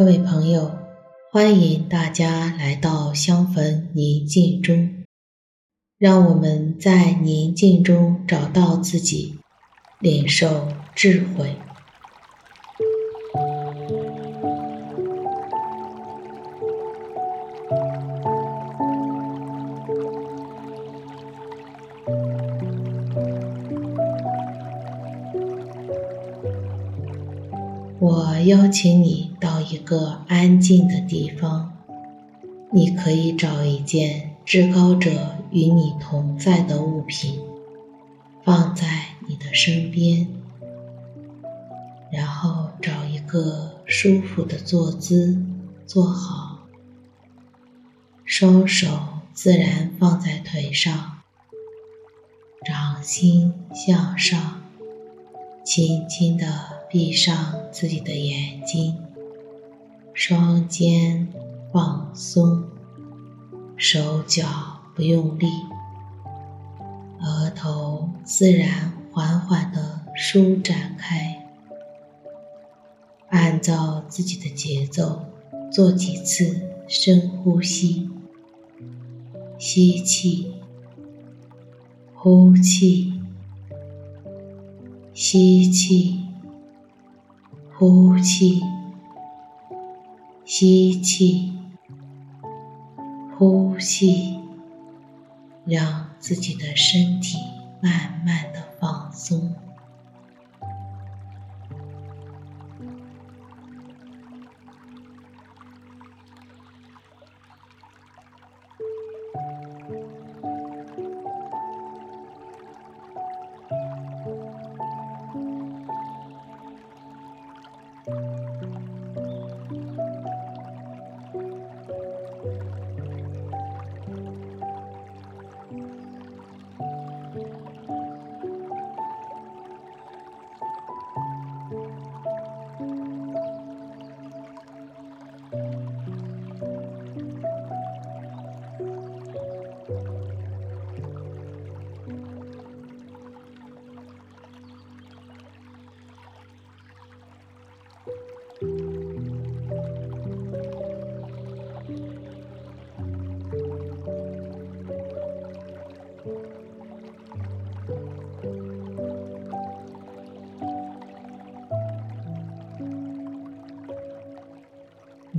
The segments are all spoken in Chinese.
各位朋友，欢迎大家来到香焚宁静中，让我们在宁静中找到自己，领受智慧。我邀请你一个安静的地方，你可以找一件至高者与你同在的物品，放在你的身边，然后找一个舒服的坐姿，坐好，双手自然放在腿上，掌心向上，轻轻地。闭上自己的眼睛，双肩放松，手脚不用力，额头自然缓缓地舒展开。按照自己的节奏做几次深呼吸，吸气，呼气，吸气。呼气，吸气，呼气，让自己的身体慢慢的放松。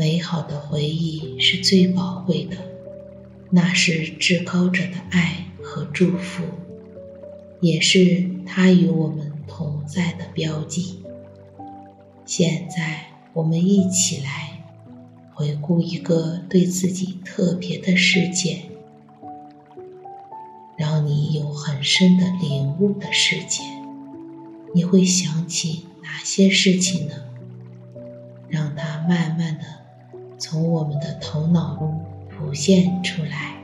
美好的回忆是最宝贵的，那是至高者的爱和祝福，也是他与我们同在的标记。现在，我们一起来回顾一个对自己特别的事件，让你有很深的领悟的事件。你会想起哪些事情呢？让它慢慢的。从我们的头脑中浮现出来。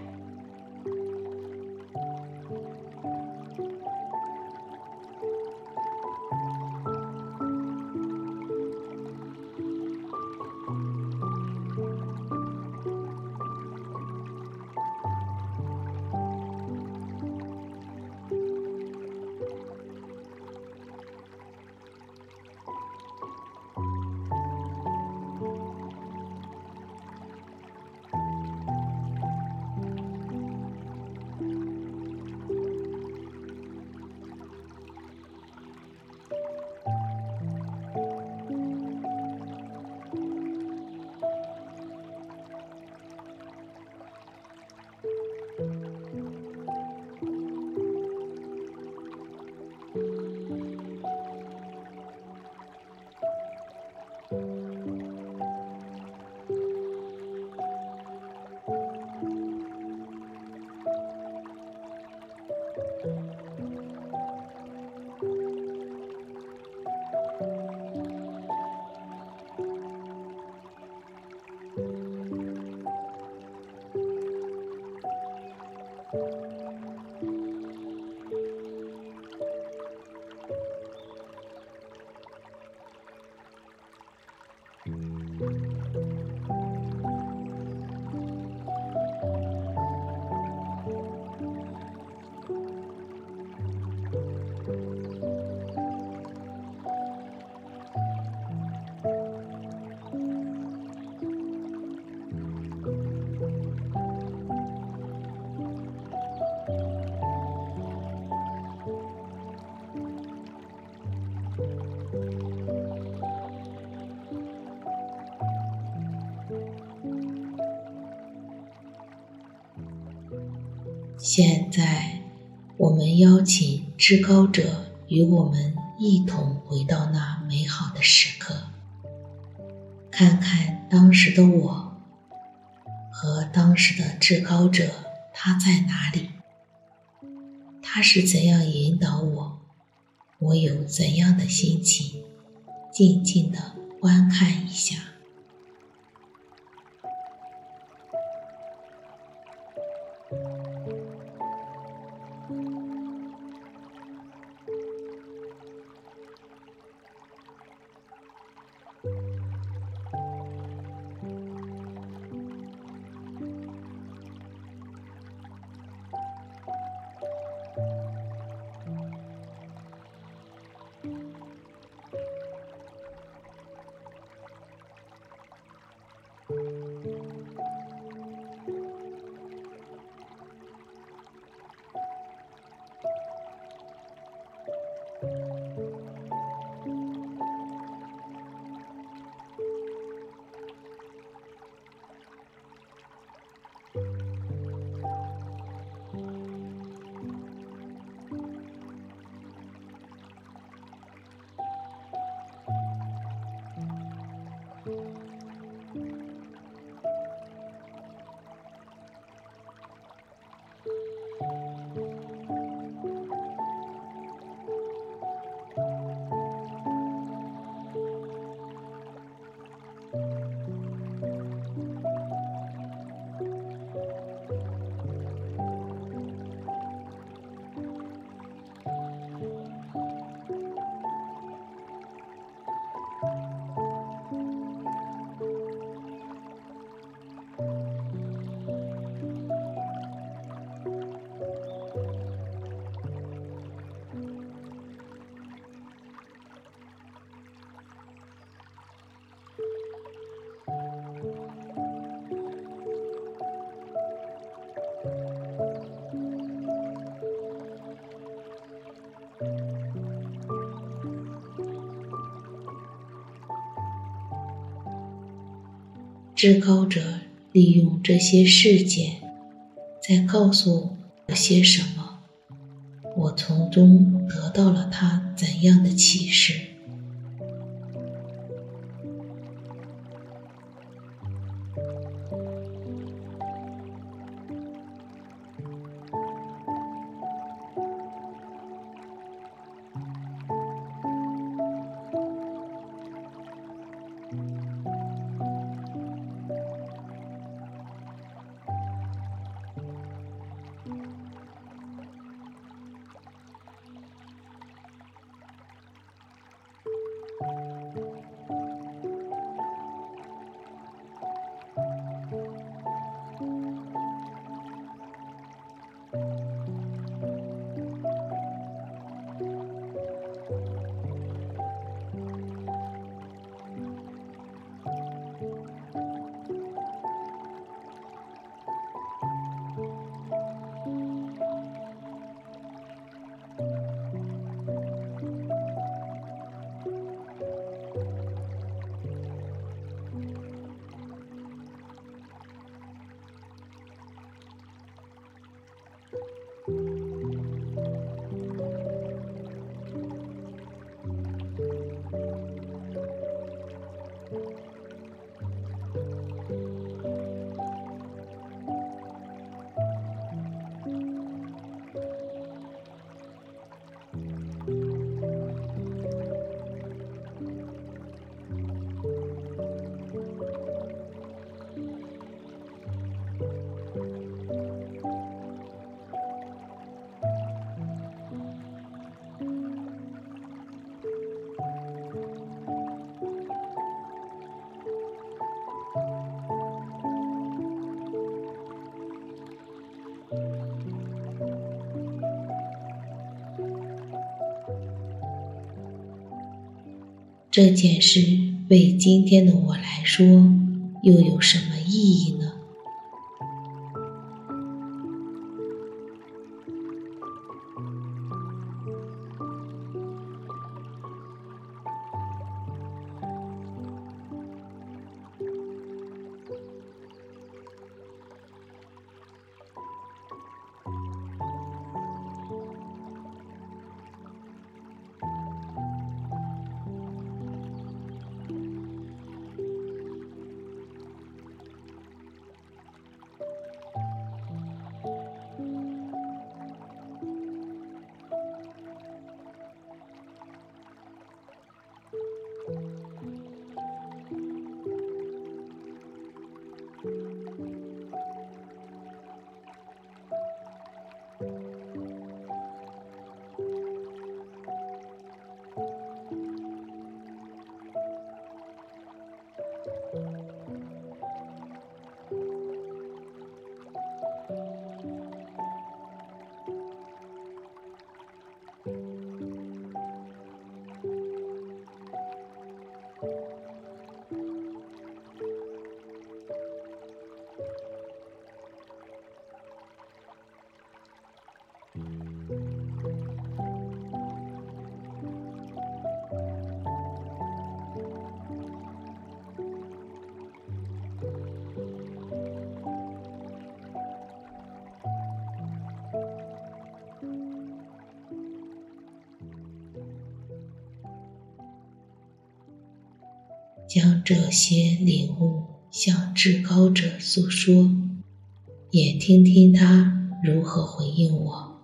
现在，我们邀请至高者与我们一同回到那美好的时刻，看看当时的我和当时的至高者，他在哪里？他是怎样引导我？我有怎样的心情？静静的观看一下。至高者利用这些事件，在告诉我些什么？我从中得到了他怎样的启示？这件事对今天的我来说，又有什么意义呢？将这些领悟向至高者诉说，也听听他如何回应我。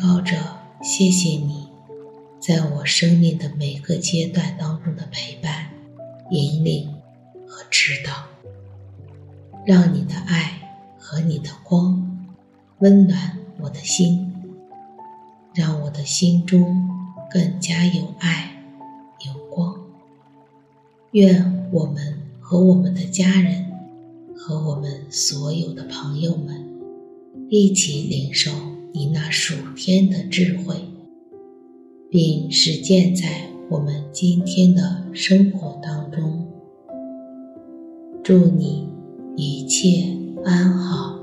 高者，谢谢你，在我生命的每个阶段当中的陪伴、引领和指导，让你的爱和你的光温暖我的心，让我的心中更加有爱、有光。愿我们和我们的家人，和我们所有的朋友们一起领受。你那数天的智慧，并实践在我们今天的生活当中。祝你一切安好。